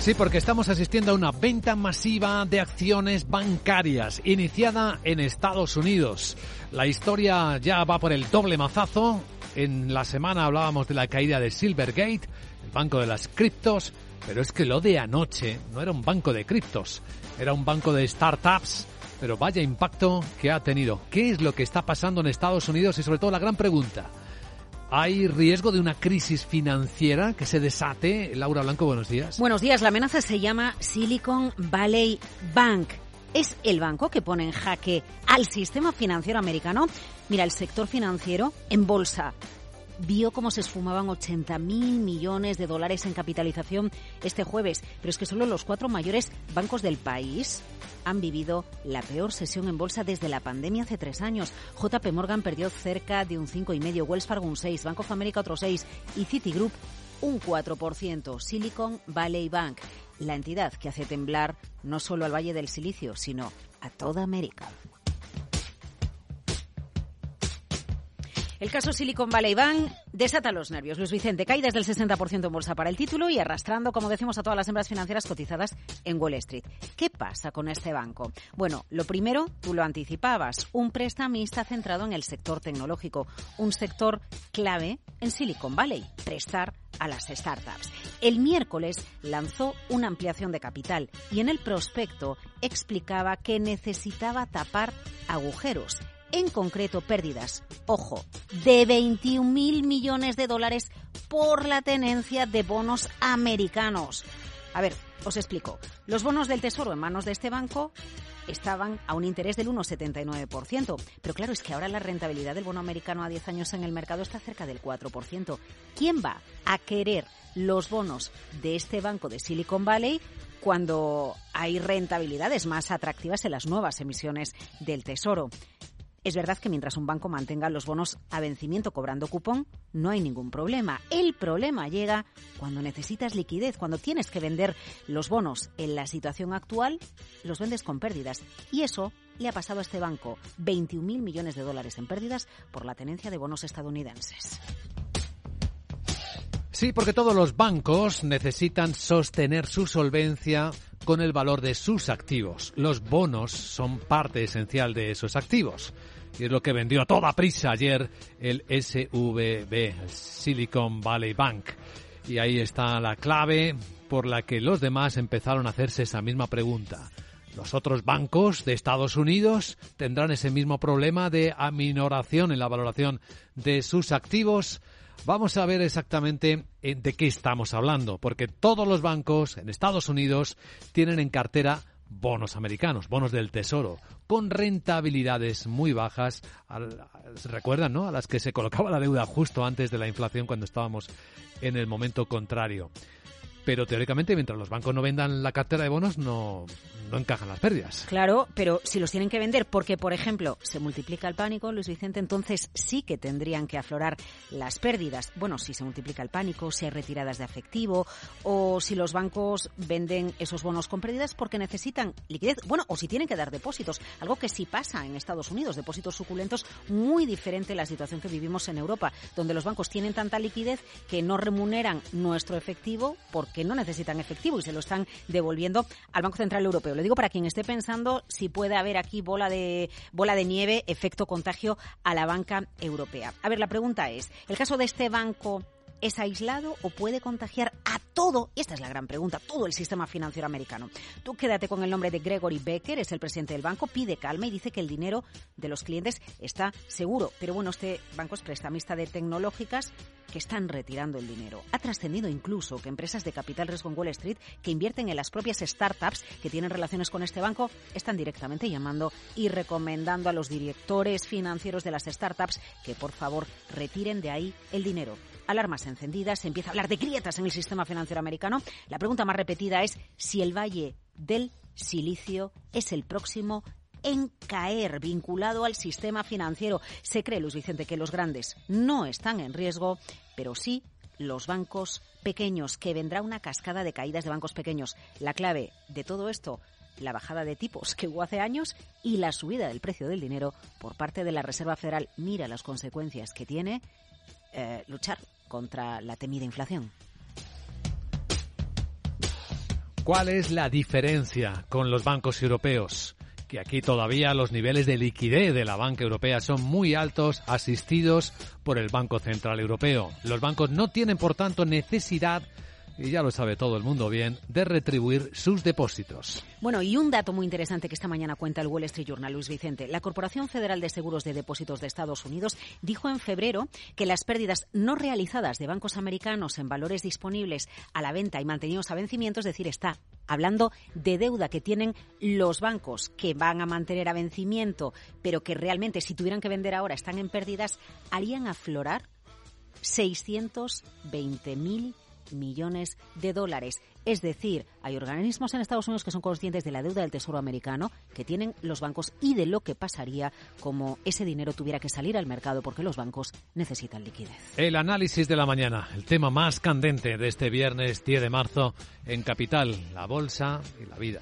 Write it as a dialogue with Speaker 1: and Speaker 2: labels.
Speaker 1: Sí, porque estamos asistiendo a una venta masiva de acciones bancarias iniciada en Estados Unidos. La historia ya va por el doble mazazo. En la semana hablábamos de la caída de Silvergate, el banco de las criptos, pero es que lo de anoche no era un banco de criptos, era un banco de startups. Pero vaya impacto que ha tenido. ¿Qué es lo que está pasando en Estados Unidos? Y sobre todo la gran pregunta. ¿Hay riesgo de una crisis financiera que se desate? Laura Blanco, buenos días.
Speaker 2: Buenos días. La amenaza se llama Silicon Valley Bank. Es el banco que pone en jaque al sistema financiero americano. Mira, el sector financiero en bolsa vio cómo se esfumaban 80 mil millones de dólares en capitalización este jueves. Pero es que solo los cuatro mayores bancos del país han vivido la peor sesión en bolsa desde la pandemia hace tres años. JP Morgan perdió cerca de un 5,5%, Wells Fargo un 6%, Bank of America otro 6% y Citigroup un 4%. Silicon Valley Bank, la entidad que hace temblar no solo al Valle del Silicio, sino a toda América. El caso Silicon Valley Bank desata los nervios. Luis Vicente, caídas del 60% en bolsa para el título y arrastrando, como decimos, a todas las hembras financieras cotizadas en Wall Street. ¿Qué pasa con este banco? Bueno, lo primero, tú lo anticipabas, un prestamista centrado en el sector tecnológico, un sector clave en Silicon Valley, prestar a las startups. El miércoles lanzó una ampliación de capital y en el prospecto explicaba que necesitaba tapar agujeros en concreto pérdidas, ojo, de 21 mil millones de dólares por la tenencia de bonos americanos. A ver, os explico. Los bonos del Tesoro en manos de este banco estaban a un interés del 1,79%. Pero claro, es que ahora la rentabilidad del bono americano a 10 años en el mercado está cerca del 4%. ¿Quién va a querer los bonos de este banco de Silicon Valley cuando hay rentabilidades más atractivas en las nuevas emisiones del Tesoro? Es verdad que mientras un banco mantenga los bonos a vencimiento cobrando cupón, no hay ningún problema. El problema llega cuando necesitas liquidez, cuando tienes que vender los bonos en la situación actual, los vendes con pérdidas. Y eso le ha pasado a este banco 21.000 millones de dólares en pérdidas por la tenencia de bonos estadounidenses.
Speaker 1: Sí, porque todos los bancos necesitan sostener su solvencia con el valor de sus activos. Los bonos son parte esencial de esos activos. Y es lo que vendió a toda prisa ayer el SVB, Silicon Valley Bank. Y ahí está la clave por la que los demás empezaron a hacerse esa misma pregunta. ¿Los otros bancos de Estados Unidos tendrán ese mismo problema de aminoración en la valoración de sus activos? Vamos a ver exactamente de qué estamos hablando, porque todos los bancos en Estados Unidos tienen en cartera bonos americanos, bonos del tesoro, con rentabilidades muy bajas. Recuerdan, ¿no? A las que se colocaba la deuda justo antes de la inflación cuando estábamos en el momento contrario pero teóricamente mientras los bancos no vendan la cartera de bonos no, no encajan las pérdidas.
Speaker 2: Claro, pero si los tienen que vender porque, por ejemplo, se multiplica el pánico, Luis Vicente, entonces sí que tendrían que aflorar las pérdidas. Bueno, si se multiplica el pánico, si hay retiradas de efectivo o si los bancos venden esos bonos con pérdidas porque necesitan liquidez. Bueno, o si tienen que dar depósitos, algo que sí pasa en Estados Unidos, depósitos suculentos, muy diferente a la situación que vivimos en Europa, donde los bancos tienen tanta liquidez que no remuneran nuestro efectivo porque no necesitan efectivo y se lo están devolviendo al Banco Central Europeo. Lo digo para quien esté pensando si puede haber aquí bola de, bola de nieve, efecto contagio a la banca europea. A ver, la pregunta es, ¿el caso de este banco es aislado o puede contagiar a todo, esta es la gran pregunta, todo el sistema financiero americano. Tú quédate con el nombre de Gregory Becker, es el presidente del banco, pide calma y dice que el dinero de los clientes está seguro. Pero bueno, este banco es prestamista de tecnológicas que están retirando el dinero. Ha trascendido incluso que empresas de capital riesgo en Wall Street que invierten en las propias startups que tienen relaciones con este banco están directamente llamando y recomendando a los directores financieros de las startups que por favor retiren de ahí el dinero alarmas encendidas, se empieza a hablar de grietas en el sistema financiero americano. La pregunta más repetida es si el Valle del Silicio es el próximo en caer vinculado al sistema financiero. Se cree, Luis Vicente, que los grandes no están en riesgo, pero sí los bancos pequeños, que vendrá una cascada de caídas de bancos pequeños. La clave de todo esto, la bajada de tipos que hubo hace años y la subida del precio del dinero por parte de la Reserva Federal. Mira las consecuencias que tiene eh, luchar contra la temida inflación.
Speaker 1: ¿Cuál es la diferencia con los bancos europeos? que aquí todavía los niveles de liquidez de la banca europea son muy altos, asistidos por el Banco Central Europeo. Los bancos no tienen, por tanto, necesidad y ya lo sabe todo el mundo bien, de retribuir sus depósitos.
Speaker 2: Bueno, y un dato muy interesante que esta mañana cuenta el Wall Street Journal, Luis Vicente. La Corporación Federal de Seguros de Depósitos de Estados Unidos dijo en febrero que las pérdidas no realizadas de bancos americanos en valores disponibles a la venta y mantenidos a vencimiento, es decir, está hablando de deuda que tienen los bancos que van a mantener a vencimiento, pero que realmente si tuvieran que vender ahora están en pérdidas, harían aflorar 620.000 millones de dólares. Es decir, hay organismos en Estados Unidos que son conscientes de la deuda del Tesoro americano que tienen los bancos y de lo que pasaría como ese dinero tuviera que salir al mercado porque los bancos necesitan liquidez.
Speaker 1: El análisis de la mañana, el tema más candente de este viernes 10 de marzo en Capital, la bolsa y la vida.